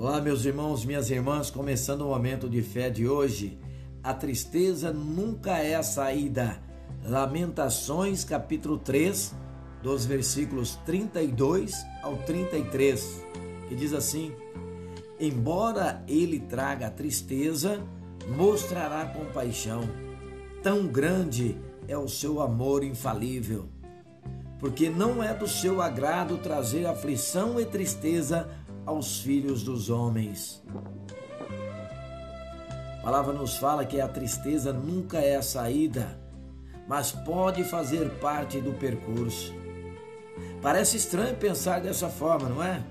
Olá, meus irmãos, minhas irmãs, começando o momento de fé de hoje. A tristeza nunca é a saída. Lamentações, capítulo 3, dos versículos 32 ao 33, que diz assim: Embora ele traga tristeza, mostrará compaixão. Tão grande é o seu amor infalível. Porque não é do seu agrado trazer aflição e tristeza aos filhos dos homens. A palavra nos fala que a tristeza nunca é a saída, mas pode fazer parte do percurso. Parece estranho pensar dessa forma, não é?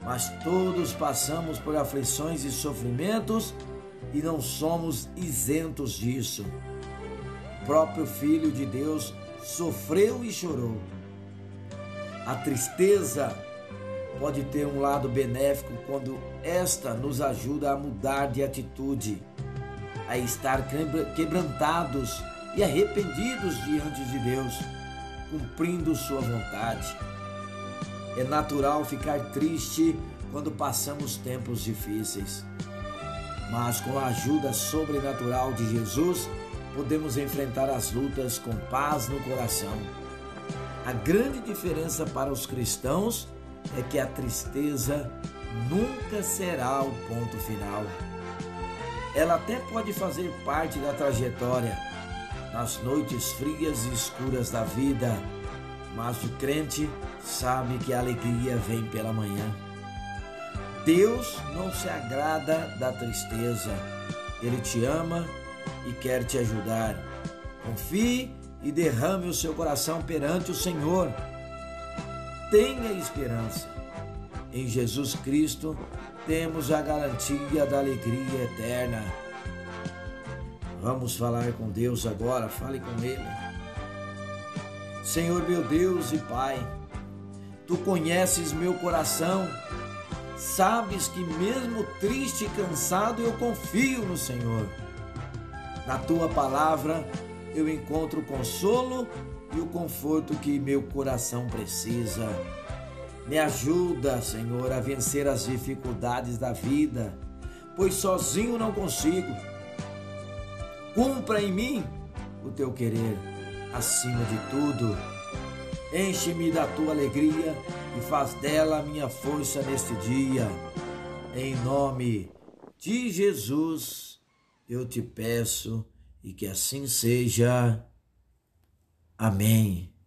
Mas todos passamos por aflições e sofrimentos e não somos isentos disso. O próprio Filho de Deus sofreu e chorou. A tristeza pode ter um lado benéfico quando esta nos ajuda a mudar de atitude, a estar quebrantados e arrependidos diante de Deus, cumprindo Sua vontade. É natural ficar triste quando passamos tempos difíceis, mas com a ajuda sobrenatural de Jesus, podemos enfrentar as lutas com paz no coração. A grande diferença para os cristãos é que a tristeza nunca será o ponto final. Ela até pode fazer parte da trajetória nas noites frias e escuras da vida, mas o crente sabe que a alegria vem pela manhã. Deus não se agrada da tristeza, Ele te ama e quer te ajudar. Confie e derrame o seu coração perante o Senhor tenha esperança. Em Jesus Cristo temos a garantia da alegria eterna. Vamos falar com Deus agora, fale com Ele. Senhor meu Deus e Pai, Tu conheces meu coração, sabes que mesmo triste e cansado eu confio no Senhor. Na Tua palavra eu encontro consolo e o conforto que meu coração precisa. Me ajuda, Senhor, a vencer as dificuldades da vida, pois sozinho não consigo. Cumpra em mim o teu querer, acima de tudo. Enche-me da tua alegria e faz dela minha força neste dia. Em nome de Jesus, eu te peço e que assim seja. Amém.